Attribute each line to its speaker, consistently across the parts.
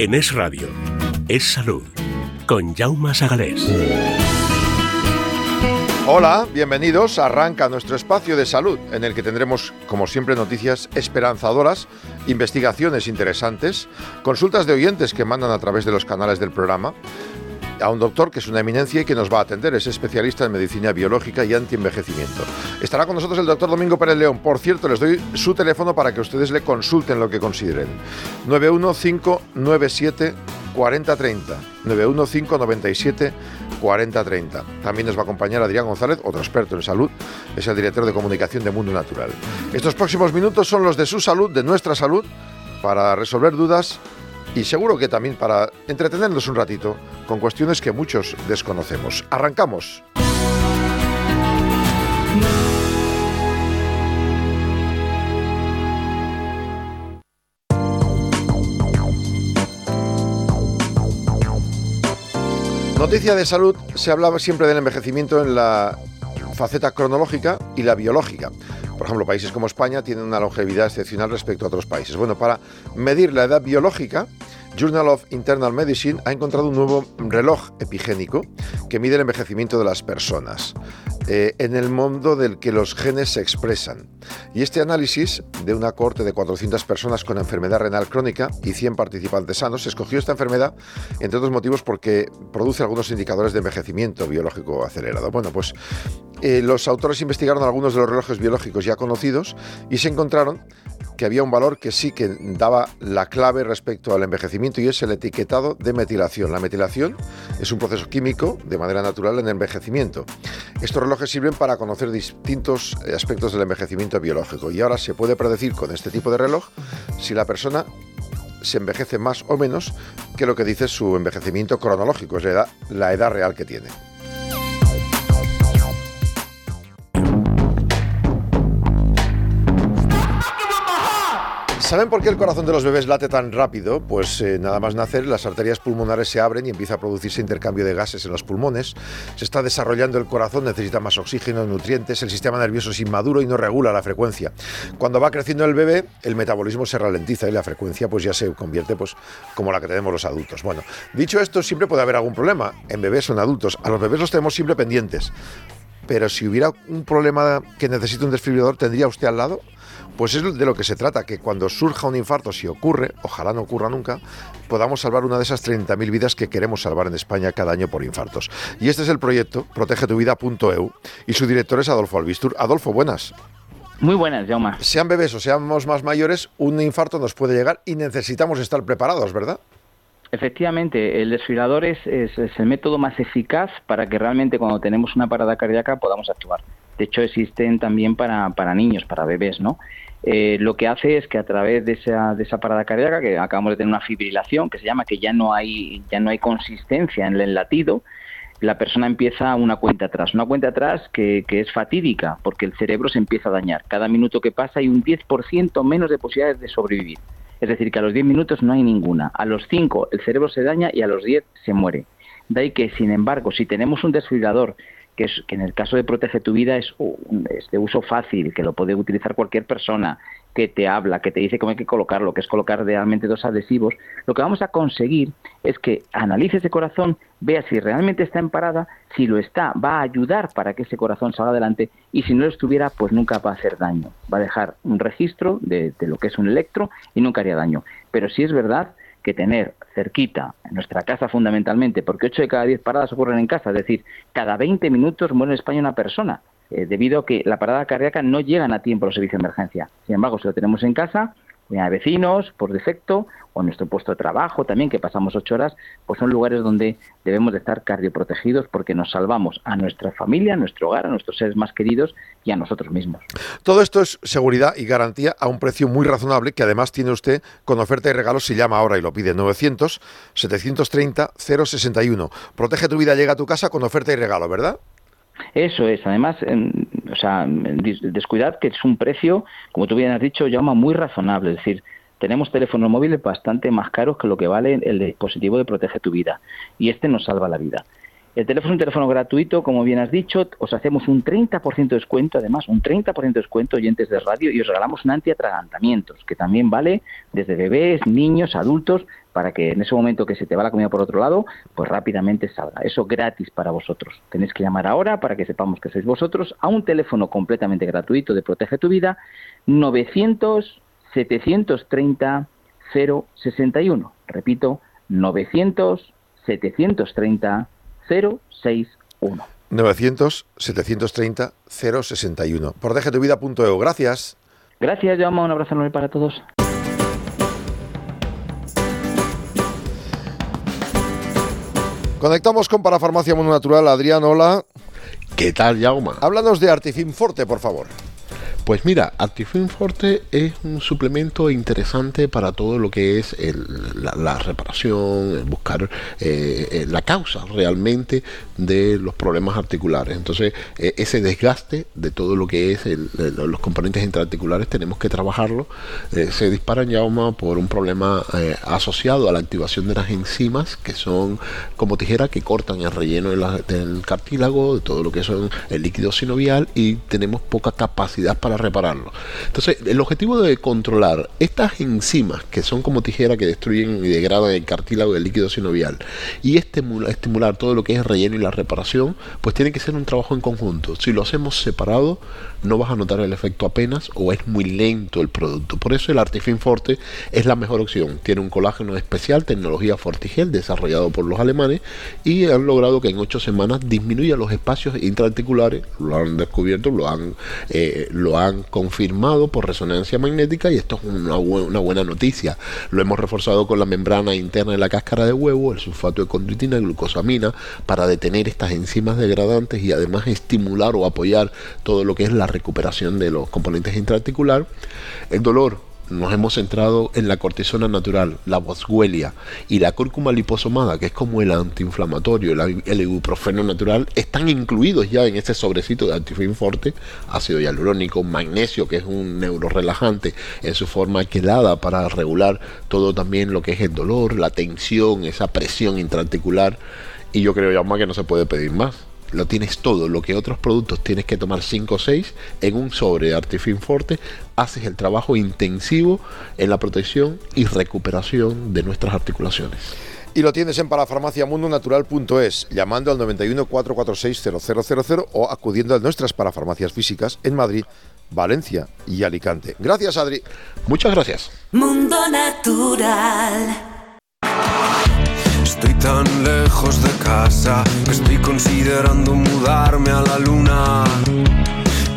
Speaker 1: En Es Radio, Es Salud, con Jaume Sagalés.
Speaker 2: Hola, bienvenidos. Arranca nuestro espacio de salud, en el que tendremos, como siempre, noticias esperanzadoras, investigaciones interesantes, consultas de oyentes que mandan a través de los canales del programa a un doctor que es una eminencia y que nos va a atender. Es especialista en medicina biológica y antienvejecimiento. Estará con nosotros el doctor Domingo Pérez León. Por cierto, les doy su teléfono para que ustedes le consulten lo que consideren. 91597 4030. 91597 4030. También nos va a acompañar Adrián González, otro experto en salud, es el director de comunicación de Mundo Natural. Estos próximos minutos son los de su salud, de nuestra salud, para resolver dudas y seguro que también para entretenernos un ratito con cuestiones que muchos desconocemos. Arrancamos. Noticia de salud, se hablaba siempre del envejecimiento en la faceta cronológica y la biológica. Por ejemplo, países como España tienen una longevidad excepcional respecto a otros países. Bueno, para medir la edad biológica, Journal of Internal Medicine ha encontrado un nuevo reloj epigénico que mide el envejecimiento de las personas eh, en el mundo del que los genes se expresan. Y este análisis de una corte de 400 personas con enfermedad renal crónica y 100 participantes sanos escogió esta enfermedad, entre otros motivos, porque produce algunos indicadores de envejecimiento biológico acelerado. Bueno, pues eh, los autores investigaron algunos de los relojes biológicos ya conocidos y se encontraron que había un valor que sí que daba la clave respecto al envejecimiento y es el etiquetado de metilación. La metilación es un proceso químico de manera natural en el envejecimiento. Estos relojes sirven para conocer distintos aspectos del envejecimiento biológico y ahora se puede predecir con este tipo de reloj si la persona se envejece más o menos que lo que dice su envejecimiento cronológico, es la edad real que tiene. ¿Saben por qué el corazón de los bebés late tan rápido? Pues eh, nada más nacer, las arterias pulmonares se abren y empieza a producirse intercambio de gases en los pulmones. Se está desarrollando el corazón, necesita más oxígeno, nutrientes, el sistema nervioso es inmaduro y no regula la frecuencia. Cuando va creciendo el bebé, el metabolismo se ralentiza y la frecuencia pues ya se convierte pues como la que tenemos los adultos. Bueno, dicho esto, siempre puede haber algún problema. En bebés son adultos, a los bebés los tenemos siempre pendientes. Pero si hubiera un problema que necesita un desfibrilador, ¿tendría usted al lado? Pues es de lo que se trata, que cuando surja un infarto, si ocurre, ojalá no ocurra nunca, podamos salvar una de esas 30.000 vidas que queremos salvar en España cada año por infartos. Y este es el proyecto protegetuvida.eu y su director es Adolfo Albistur. Adolfo, buenas.
Speaker 3: Muy buenas, Jauma.
Speaker 2: Sean bebés o seamos más mayores, un infarto nos puede llegar y necesitamos estar preparados, ¿verdad?
Speaker 3: Efectivamente, el desfibrilador es, el método más eficaz para que realmente cuando tenemos una parada cardíaca podamos actuar. De hecho, existen también para, para niños, para bebés, ¿no? Eh, lo que hace es que a través de esa, de esa parada cardíaca, que acabamos de tener una fibrilación, que se llama que ya no hay, ya no hay consistencia en el latido, la persona empieza una cuenta atrás. Una cuenta atrás que, que, es fatídica, porque el cerebro se empieza a dañar. Cada minuto que pasa hay un 10% menos de posibilidades de sobrevivir. Es decir, que a los 10 minutos no hay ninguna. A los 5 el cerebro se daña y a los 10 se muere. De ahí que, sin embargo, si tenemos un desfibrilador que, es, que en el caso de Protege tu Vida es, de uso fácil, que lo puede utilizar cualquier persona, que te habla, que te dice cómo hay que colocarlo, que es colocar realmente dos adhesivos, lo que vamos a conseguir es que analice ese corazón, vea si realmente está en parada, si lo está, va a ayudar para que ese corazón salga adelante y si no lo estuviera, pues nunca va a hacer daño. Va a dejar un registro de lo que es un electro y nunca haría daño. Pero si es verdad que tener cerquita, en nuestra casa fundamentalmente, porque 8 de cada 10 paradas ocurren en casa, es decir, cada 20 minutos muere en España una persona, eh, debido a que la parada cardíaca no llegan a tiempo los servicios de emergencia. Sin embargo, si lo tenemos en casa, a vecinos por defecto o en nuestro puesto de trabajo también, que pasamos ocho horas, pues son lugares donde debemos de estar cardioprotegidos porque nos salvamos a nuestra familia, a nuestro hogar, a nuestros seres más queridos y a nosotros mismos.
Speaker 2: Todo esto es seguridad y garantía a un precio muy razonable que además tiene usted con oferta y regalos si llama ahora y lo pide 900 730 061. Protege tu vida, llega a tu casa con oferta y regalo, ¿verdad?
Speaker 3: Eso es, además, o sea, descuidad que es un precio, como tú bien has dicho, llama muy razonable, es decir, tenemos teléfonos móviles bastante más caros que lo que vale el dispositivo de Protege tu Vida y este nos salva la vida. El teléfono es un teléfono gratuito, como bien has dicho, os hacemos un 30% de descuento, además, un 30% de descuento oyentes de radio y os regalamos un antiatragantamientos, que también vale desde bebés, niños, adultos, para que en ese momento que se te va la comida por otro lado, pues rápidamente salga. Eso gratis para vosotros. Tenéis que llamar ahora para que sepamos que sois vosotros a un teléfono completamente gratuito de Protege tu Vida, 900 730 061. Repito, 900 730 061.
Speaker 2: 900-730-061. Protegetuvida.eu. Gracias.
Speaker 3: Gracias, Jaume. Un abrazo enorme para todos.
Speaker 2: Conectamos con Parafarmacia Mundo Natural. Adrián, hola.
Speaker 4: ¿Qué tal, Jauma?
Speaker 2: Háblanos de Artifin Forte, por favor.
Speaker 4: Pues mira, Artifin Forte es un suplemento interesante para todo lo que es la, reparación, buscar eh, eh, la causa realmente de los problemas articulares. Entonces, eh, ese desgaste de todo lo que es los componentes intraarticulares tenemos que trabajarlo. se disparan yauma por un problema asociado a la activación de las enzimas que son como tijera que cortan el relleno del cartílago, de todo lo que son el líquido sinovial y tenemos poca capacidad para repararlo. Entonces, el objetivo de controlar estas enzimas que son como tijera que destruyen y degradan el cartílago del líquido sinovial y estimular, estimular todo lo que es el relleno y la reparación, pues tiene que ser un trabajo en conjunto. Si lo hacemos separado, no vas a notar el efecto apenas o es muy lento el producto. Por eso el Artifin Forte es la mejor opción. Tiene un colágeno especial, tecnología Fortigel, desarrollado por los alemanes, y han logrado que en ocho semanas disminuya los espacios intraarticulares. Lo han descubierto, lo han, eh, lo han confirmado por resonancia magnética y esto es una, una buena noticia. Lo hemos reforzado con la membrana interna de la cáscara de huevo, el sulfato de condritina, glucosamina, para detener estas enzimas degradantes y además estimular o apoyar todo lo que es la recuperación de los componentes intraarticular. El dolor, nos hemos centrado en la cortisona natural, la boswellia y la cúrcuma liposomada, que es como el antiinflamatorio, el, ibuprofeno natural, están incluidos ya en este sobrecito de Antifin Forte, ácido hialurónico, magnesio, que es un neurorelajante en su forma quelada para regular todo también lo que es el dolor, la tensión, esa presión intraarticular. Y yo creo ya más que no se puede pedir más lo tienes todo, lo que otros productos tienes que tomar 5 o 6 en un sobre de Artifin Forte, haces el trabajo intensivo en la protección y recuperación de nuestras articulaciones.
Speaker 2: Y lo tienes en parafarmaciamundonatural.es, llamando al 91 446 0000 o acudiendo a nuestras parafarmacias físicas en Madrid, Valencia y Alicante. Gracias, Adri.
Speaker 4: Muchas gracias. Mundo Natural.
Speaker 5: Estoy tan lejos de casa que estoy considerando mudarme a la luna.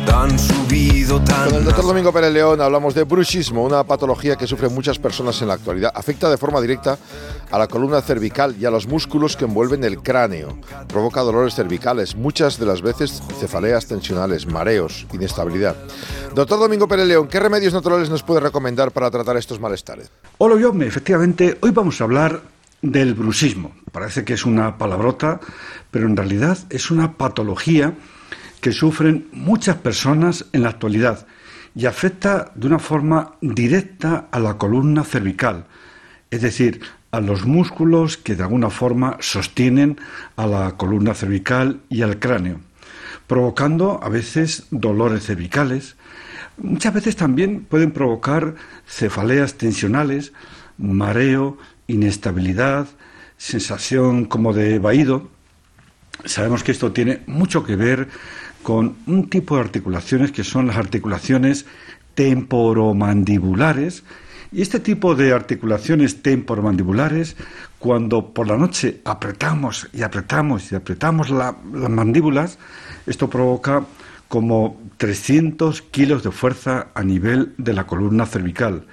Speaker 5: Tan subido, tan.
Speaker 2: Con el doctor Domingo Pérez León hablamos de bruxismo, una patología que sufren muchas personas en la actualidad. Afecta de forma directa a la columna cervical y a los músculos que envuelven el cráneo. Provoca dolores cervicales, muchas de las veces cefaleas tensionales, mareos, inestabilidad. Doctor Domingo Pérez León, ¿qué remedios naturales nos puede recomendar para tratar estos malestares?
Speaker 6: Hola, yo, efectivamente, hoy vamos a hablar del bruxismo. Parece que es una palabrota, pero en realidad es una patología que sufren muchas personas en la actualidad y afecta de una forma directa a la columna cervical, es decir, a los músculos que de alguna forma sostienen a la columna cervical y al cráneo, provocando a veces dolores cervicales. Muchas veces también pueden provocar cefaleas tensionales, mareo, inestabilidad, sensación como de vaído. Sabemos que esto tiene mucho que ver con un tipo de articulaciones que son las articulaciones temporomandibulares. Y este tipo de articulaciones temporomandibulares, cuando por la noche apretamos y apretamos y apretamos las mandíbulas, esto provoca como 300 kilos de fuerza a nivel de la columna cervical.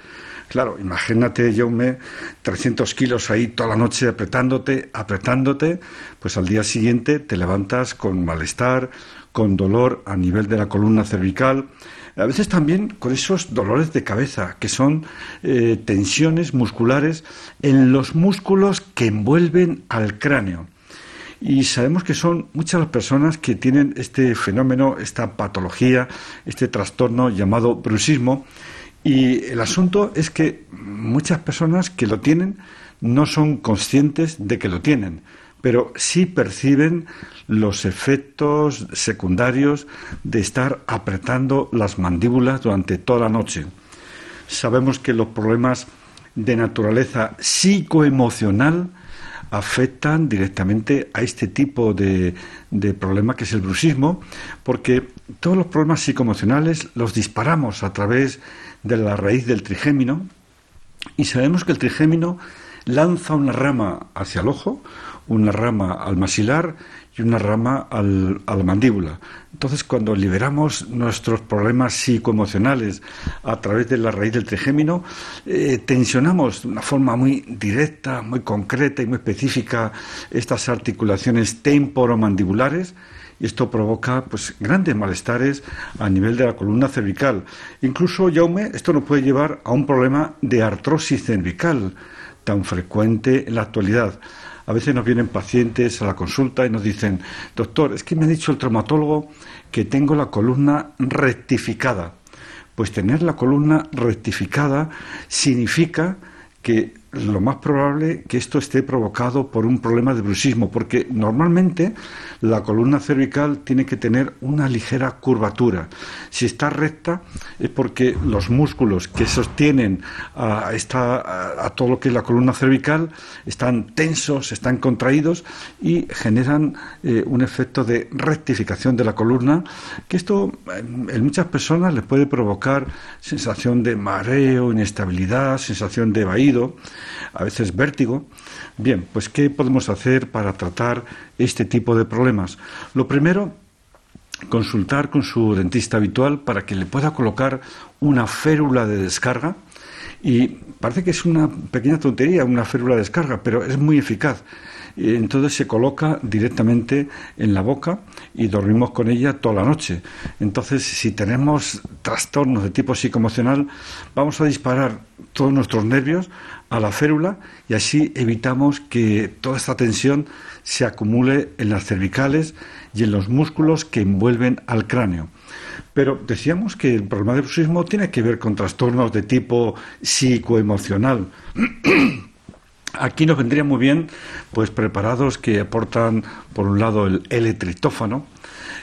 Speaker 6: Claro, imagínate, me 300 kilos ahí toda la noche apretándote, apretándote, pues al día siguiente te levantas con malestar, con dolor a nivel de la columna cervical, a veces también con esos dolores de cabeza, que son eh, tensiones musculares en los músculos que envuelven al cráneo. Y sabemos que son muchas las personas que tienen este fenómeno, esta patología, este trastorno llamado bruxismo, y el asunto es que muchas personas que lo tienen no son conscientes de que lo tienen. pero sí perciben los efectos secundarios de estar apretando las mandíbulas durante toda la noche. Sabemos que los problemas de naturaleza psicoemocional afectan directamente a este tipo de, de, problema que es el bruxismo, porque todos los problemas psicoemocionales los disparamos a través de la raíz del trigémino y sabemos que el trigémino lanza una rama hacia el ojo, una rama al maxilar y una rama al, a la mandíbula. Entonces, cuando liberamos nuestros problemas psicoemocionales a través de la raíz del trigémino, eh, tensionamos de una forma muy directa, muy concreta y muy específica estas articulaciones temporomandibulares esto provoca pues grandes malestares a nivel de la columna cervical. Incluso, Jaume, esto nos puede llevar a un problema de artrosis cervical tan frecuente en la actualidad. A veces nos vienen pacientes a la consulta y nos dicen, doctor, es que me ha dicho el traumatólogo que tengo la columna rectificada. Pues tener la columna rectificada significa que lo más probable que esto esté provocado por un problema de bruxismo, porque normalmente la columna cervical tiene que tener una ligera curvatura. Si está recta es porque los músculos que sostienen a, esta, a, todo lo que es la columna cervical están tensos, están contraídos y generan eh, un efecto de rectificación de la columna, que esto en muchas personas les puede provocar sensación de mareo, inestabilidad, sensación de vaído a veces vértigo. Bien, pues ¿qué podemos hacer para tratar este tipo de problemas? Lo primero, consultar con su dentista habitual para que le pueda colocar una férula de descarga. Y parece que es una pequeña tontería, una férula de descarga, pero es muy eficaz entonces se coloca directamente en la boca y dormimos con ella toda la noche. Entonces, si tenemos trastornos de tipo psicoemocional, vamos a disparar todos nuestros nervios a la férula y así evitamos que toda esta tensión se acumule en las cervicales y en los músculos que envuelven al cráneo. Pero decíamos que el problema de bruxismo tiene que ver con trastornos de tipo psicoemocional. Aquí nos vendría muy bien, pues preparados que aportan, por un lado, el L-triptófano,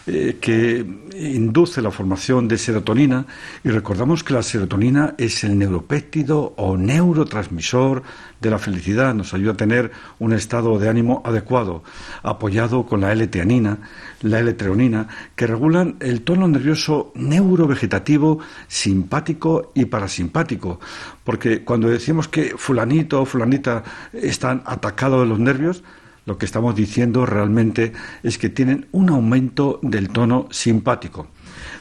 Speaker 6: eh, que induce la formación de serotonina. Y recordamos que la serotonina es el neuropéptido o neurotransmisor de la felicidad, nos ayuda a tener un estado de ánimo adecuado, apoyado con la L-teanina, la L-treonina, que regulan el tono nervioso neurovegetativo simpático y parasimpático, porque cuando decimos que fulanito o fulanita están atacados de los nervios, lo que estamos diciendo realmente es que tienen un aumento del tono simpático.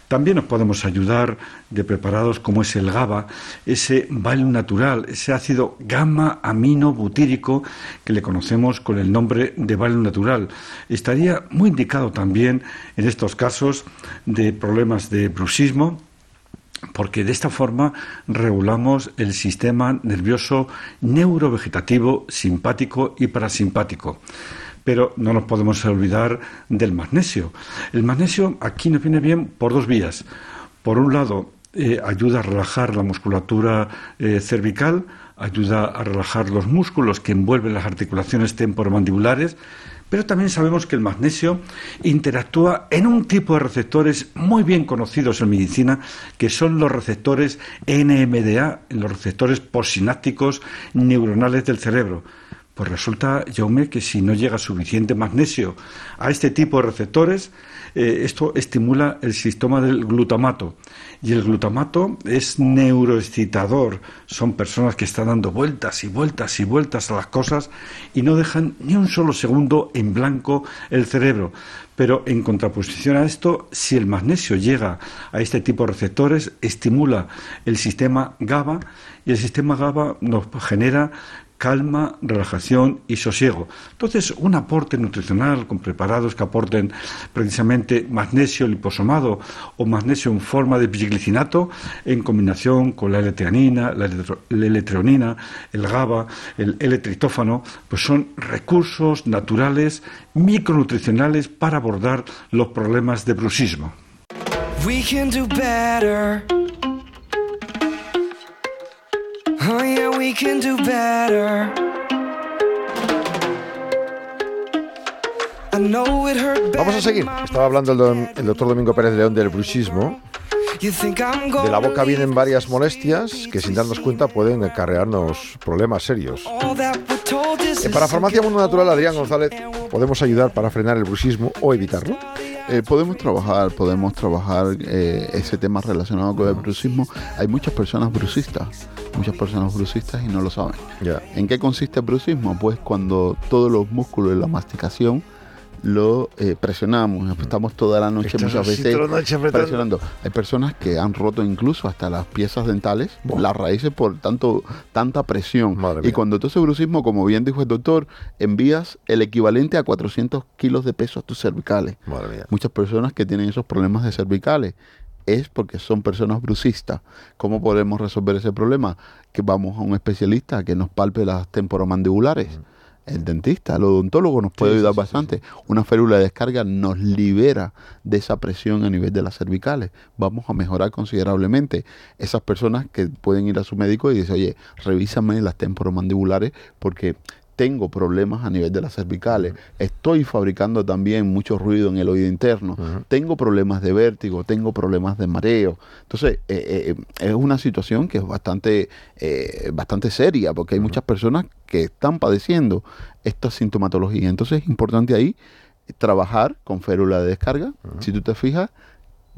Speaker 6: También nos podemos ayudar de preparados como es el GABA, ese baile natural, ese ácido gamma amino butírico que le conocemos con el nombre de baile natural. Estaría muy indicado también en estos casos de problemas de bruxismo, porque de esta forma regulamos el sistema nervioso neurovegetativo simpático y parasimpático. Pero no nos podemos olvidar del magnesio. El magnesio aquí nos viene bien por dos vías. Por un lado, eh, ayuda a relajar la musculatura eh, cervical, ayuda a relajar los músculos que envuelven las articulaciones temporomandibulares, pero también sabemos que el magnesio interactúa en un tipo de receptores muy bien conocidos en medicina, que son los receptores NMDA, los receptores posinápticos neuronales del cerebro. Pues resulta, Jaume, que si no llega suficiente magnesio a este tipo de receptores, eh, esto estimula el sistema del glutamato. Y el glutamato es neuroexcitador. Son personas que están dando vueltas y vueltas y vueltas a las cosas y no dejan ni un solo segundo en blanco el cerebro. Pero en contraposición a esto, si el magnesio llega a este tipo de receptores, estimula el sistema GABA y el sistema GABA nos genera calma, relajación y sosiego. Entonces, un aporte nutricional con preparados que aporten precisamente magnesio liposomado o magnesio en forma de biglicinato en combinación con la L-teanina, la L-treonina, el GABA, el L-triptófano, pues son recursos naturales micronutricionales para abordar los problemas de bruxismo.
Speaker 5: We can do better.
Speaker 2: Vamos a seguir. Estaba hablando el, don- el doctor Domingo Pérez León del bruxismo. De la boca vienen varias molestias que sin darnos cuenta pueden acarrearnos problemas serios. Eh, para Farmacia Mundo Natural, Adrián González, ¿podemos ayudar para frenar el bruxismo o evitarlo?
Speaker 7: Eh, podemos trabajar, podemos trabajar eh, ese tema relacionado con el bruxismo. Hay muchas personas bruxistas, muchas personas bruxistas y no lo saben. ¿En qué consiste el bruxismo? Pues cuando todos los músculos de la masticación lo eh, presionamos, estamos toda la noche muchas veces
Speaker 2: noche
Speaker 7: presionando. Hay personas que han roto incluso hasta las piezas dentales, las raíces por tanto tanta presión.
Speaker 2: Madre
Speaker 7: y
Speaker 2: mía.
Speaker 7: cuando tú haces bruxismo, como bien dijo el doctor, envías el equivalente a 400 kilos de peso a tus cervicales.
Speaker 2: Madre mía.
Speaker 7: Muchas personas que tienen esos problemas de cervicales es porque son personas brucistas. ¿Cómo podemos resolver ese problema? Que vamos a un especialista que nos palpe las temporomandibulares. El dentista, el odontólogo nos puede
Speaker 2: Sí,
Speaker 7: ayudar
Speaker 2: sí, sí,
Speaker 7: bastante. Una férula de descarga nos libera de esa presión a nivel de las cervicales. Vamos a mejorar considerablemente. Esas personas que pueden ir a su médico y decir, oye, revísame las temporomandibulares porque tengo problemas a nivel de las cervicales, estoy fabricando también mucho ruido en el oído interno, tengo problemas de vértigo, tengo problemas de mareo. Entonces, eh, eh, es una situación que es bastante, eh, bastante seria, porque hay muchas personas que están padeciendo esta sintomatología. Entonces, es importante ahí trabajar con férula de descarga. Si tú te fijas,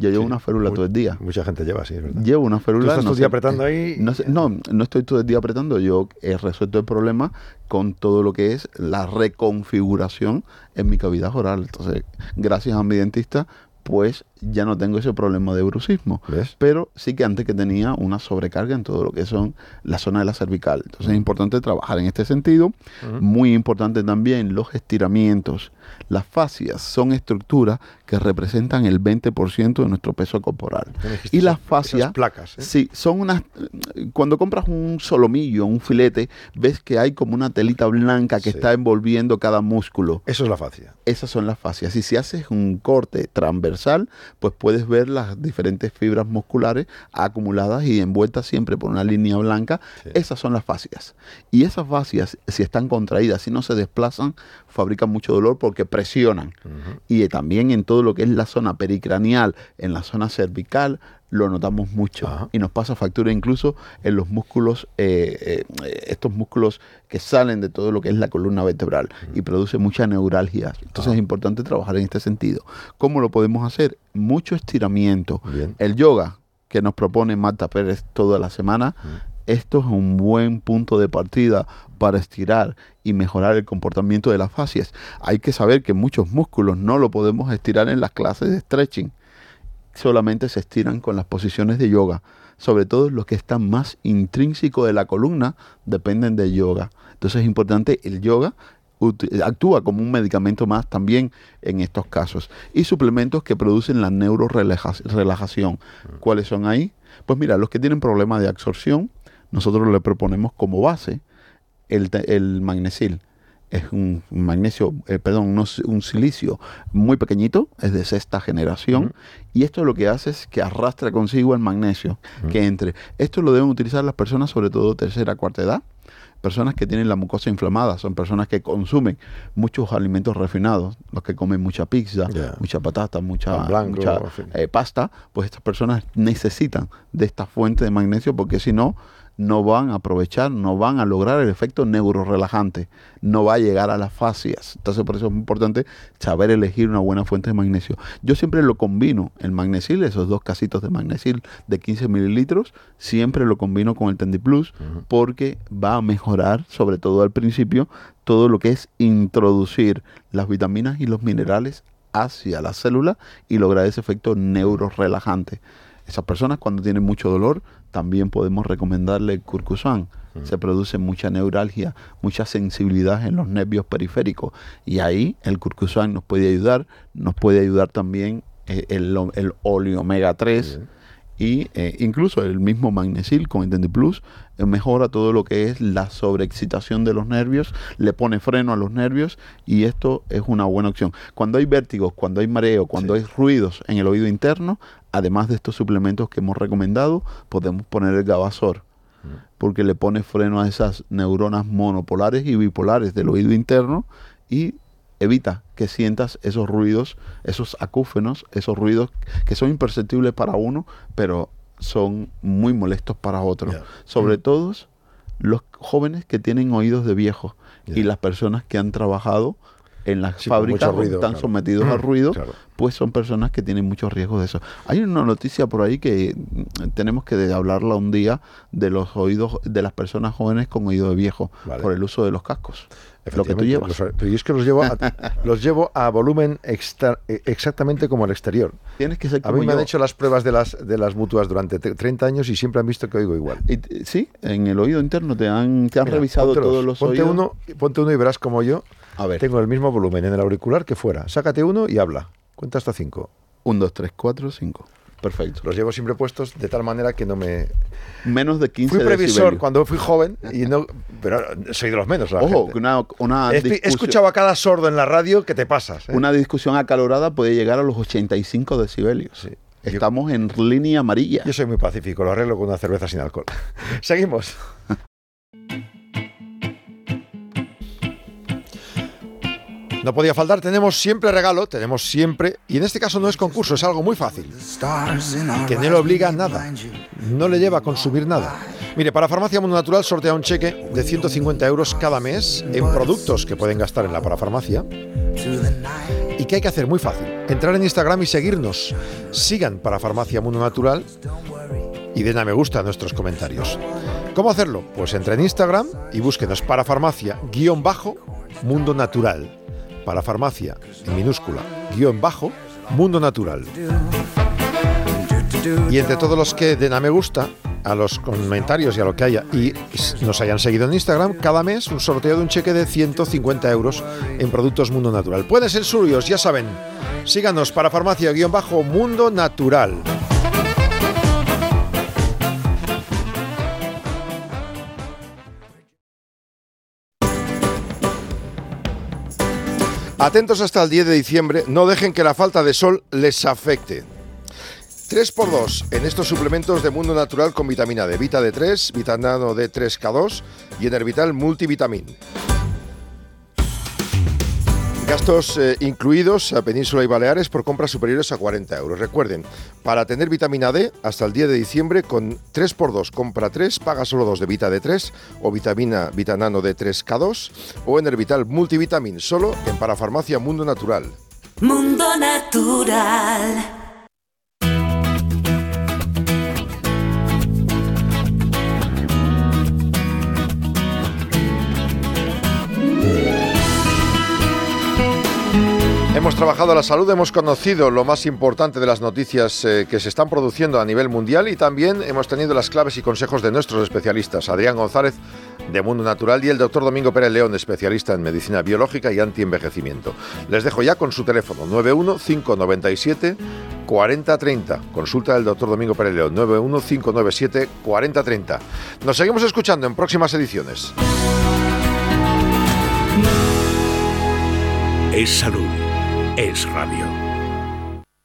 Speaker 7: yo llevo
Speaker 2: Sí,
Speaker 7: una férula todo el día.
Speaker 2: Mucha gente lleva, sí, es verdad.
Speaker 7: Llevo una férula.
Speaker 2: estás todo el día apretando ahí
Speaker 7: No,
Speaker 2: y-
Speaker 7: sé- no, no estoy todo el día apretando. Yo he resuelto el problema con todo lo que es la reconfiguración en mi cavidad oral. Entonces, gracias a mi dentista, pues ya no tengo ese problema de brucismo.
Speaker 2: ¿Ves?
Speaker 7: Pero sí que antes que tenía una sobrecarga en todo lo que son la zona de la cervical. Entonces es importante trabajar en este sentido. Muy importante también los estiramientos. Las fascias son estructuras que representan el 20% de nuestro peso corporal. Y las fascias,
Speaker 2: placas, ¿eh?
Speaker 7: sí, son unas. Cuando compras un solomillo, un filete, ves que hay como una telita blanca que
Speaker 2: Sí.
Speaker 7: está envolviendo cada músculo.
Speaker 2: Eso es la fascia.
Speaker 7: Esas son las fascias. Y si haces un corte transversal, pues puedes ver las diferentes fibras musculares acumuladas y envueltas siempre por una línea blanca. Esas son las fascias. Y esas fascias, si están contraídas, si no se desplazan, fabrican mucho dolor porque presionan. Y también en todo lo que es la zona pericranial, en la zona cervical, lo notamos mucho.
Speaker 2: Ajá.
Speaker 7: Y nos pasa factura incluso en los músculos, eh, eh, estos músculos que salen de todo lo que es la columna vertebral y produce mucha neuralgia. Entonces es importante trabajar en este sentido. ¿Cómo lo podemos hacer? Mucho estiramiento.
Speaker 2: Bien.
Speaker 7: El yoga que nos propone Marta Pérez toda la semana, esto es un buen punto de partida para estirar y mejorar el comportamiento de las fascias. Hay que saber que muchos músculos no lo podemos estirar en las clases de stretching solamente se estiran con las posiciones de yoga. Sobre todo los que están más intrínsecos de la columna dependen del yoga. Entonces es importante el yoga actúa como un medicamento más también en estos casos. Y suplementos que producen la neurorelajación. ¿Cuáles son ahí? Pues mira, los que tienen problemas de absorción, nosotros le proponemos como base el, el magnesil. Es un magnesio, eh, perdón, un silicio muy pequeñito, es de sexta generación, y esto lo que hace es que arrastra consigo el magnesio que entre. Esto lo deben utilizar las personas, sobre todo tercera, cuarta edad, personas que tienen la mucosa inflamada, son personas que consumen muchos alimentos refinados, los que comen mucha pizza, mucha patata, mucha,
Speaker 2: blanco,
Speaker 7: eh, pasta, pues estas personas necesitan de esta fuente de magnesio porque si no, no van a aprovechar, no van a lograr el efecto neurorelajante, no va a llegar a las fascias. Entonces por eso es importante saber elegir una buena fuente de magnesio. Yo siempre lo combino, el magnesil, esos dos casitos de magnesil de 15 mililitros, siempre lo combino con el Tendiplus porque va a mejorar, sobre todo al principio, todo lo que es introducir las vitaminas y los minerales hacia la célula y lograr ese efecto neurorelajante. Esas personas cuando tienen mucho dolor también podemos recomendarle el curcusan. Se produce mucha neuralgia, mucha sensibilidad en los nervios periféricos y ahí el curcusan nos puede ayudar. Nos puede ayudar también eh, el, el óleo omega 3 y eh, incluso el mismo magnesil con el Plus eh, mejora todo lo que es la sobreexcitación de los nervios, le pone freno a los nervios y esto es una buena opción. Cuando hay vértigos, cuando hay mareo, cuando hay ruidos en el oído interno, además de estos suplementos que hemos recomendado, podemos poner el Gavasor porque le pone freno a esas neuronas monopolares y bipolares del oído interno y evita que sientas esos ruidos, esos acúfenos, esos ruidos que son imperceptibles para uno, pero son muy molestos para otros. Sobre
Speaker 2: Mm.
Speaker 7: todo los jóvenes que tienen oídos de viejos y las personas que han trabajado en las
Speaker 2: Sí,
Speaker 7: fábricas
Speaker 2: ruido,
Speaker 7: están
Speaker 2: claro.
Speaker 7: sometidos al ruido,
Speaker 2: Claro.
Speaker 7: pues son personas que tienen muchos riesgos de eso. Hay una noticia por ahí que mm, tenemos que hablarla un día de los oídos de las personas jóvenes con oído de viejo
Speaker 2: Vale.
Speaker 7: por el uso de los cascos. Lo que tú llevas.
Speaker 2: los- pero yo es que los llevo a, los llevo a volumen extra- eh, exactamente como el exterior.
Speaker 7: Tienes que ser
Speaker 2: A mí me han hecho las pruebas de las, de las mutuas durante te- 30 años y siempre han visto que oigo igual.
Speaker 7: Y t- sí, en el oído interno te han, te han
Speaker 2: Mira,
Speaker 7: revisado todos los
Speaker 2: ponte
Speaker 7: oídos.
Speaker 2: Uno, ponte uno y verás como yo
Speaker 7: A ver,
Speaker 2: tengo el mismo volumen en el auricular que fuera. Sácate uno y habla. Cuenta hasta cinco.
Speaker 7: 1, 2, 3, 4, 5. Perfecto.
Speaker 2: Los llevo siempre puestos de tal manera que no me...
Speaker 7: Menos de 15
Speaker 2: Fui previsor
Speaker 7: decibelios.
Speaker 2: cuando fui joven y no... Pero soy de los menos, la
Speaker 7: Ojo,
Speaker 2: gente.
Speaker 7: una, una,
Speaker 2: He, escuchado a cada sordo en la radio que te pasas. ¿eh?
Speaker 7: una discusión acalorada puede llegar a los 85 decibelios.
Speaker 2: Sí.
Speaker 7: Estamos en línea amarilla.
Speaker 2: Yo soy muy pacífico, lo arreglo con una cerveza sin alcohol. Seguimos. No podía faltar, tenemos siempre regalo, tenemos siempre, y en este caso no es concurso, es algo muy fácil, que no le obliga a nada, no le lleva a consumir nada. Mire, para Farmacia Mundo Natural sortea un cheque de 150 euros cada mes en productos que pueden gastar en la parafarmacia. ¿Y qué hay que hacer? Muy fácil. Entrar en Instagram y seguirnos. Sigan para Farmacia Mundo Natural y den a me gusta a nuestros comentarios. ¿Cómo hacerlo? Pues entra en Instagram y búsquenos para farmacia guion bajo mundo natural. Para farmacia en minúscula guion bajo mundo natural. Y entre todos los que den a me gusta, a los comentarios y a lo que haya, y nos hayan seguido en Instagram, cada mes un sorteo de un cheque de 150 euros en productos Mundo Natural. Pueden ser suyos, ya saben. Síganos para farmacia-mundo natural. Atentos hasta el 10 de diciembre, no dejen que la falta de sol les afecte. 3x2 en estos suplementos de Mundo Natural con vitamina D, Vita D3, Vitanano D3K2 y Enervital Multivitamin. Gastos eh, incluidos a Península y Baleares por compras superiores a 40 euros. Recuerden, para tener vitamina D hasta el 10 de diciembre con 3x2, compra 3, paga solo 2 de Vita D3 o vitamina Vitanano D3K2 o Enervital Multivitamin, solo en Parafarmacia Mundo Natural.
Speaker 8: Mundo Natural.
Speaker 2: Trabajado la salud, hemos conocido lo más importante de las noticias eh, que se están produciendo a nivel mundial y también hemos tenido las claves y consejos de nuestros especialistas, Adrián González de Mundo Natural y el doctor Domingo Pérez León, especialista en medicina biológica y antienvejecimiento. Les dejo ya con su teléfono 91597 4030. Consulta del doctor Domingo Pérez León 91597 4030. Nos seguimos escuchando en próximas ediciones.
Speaker 1: Es salud. Es radio.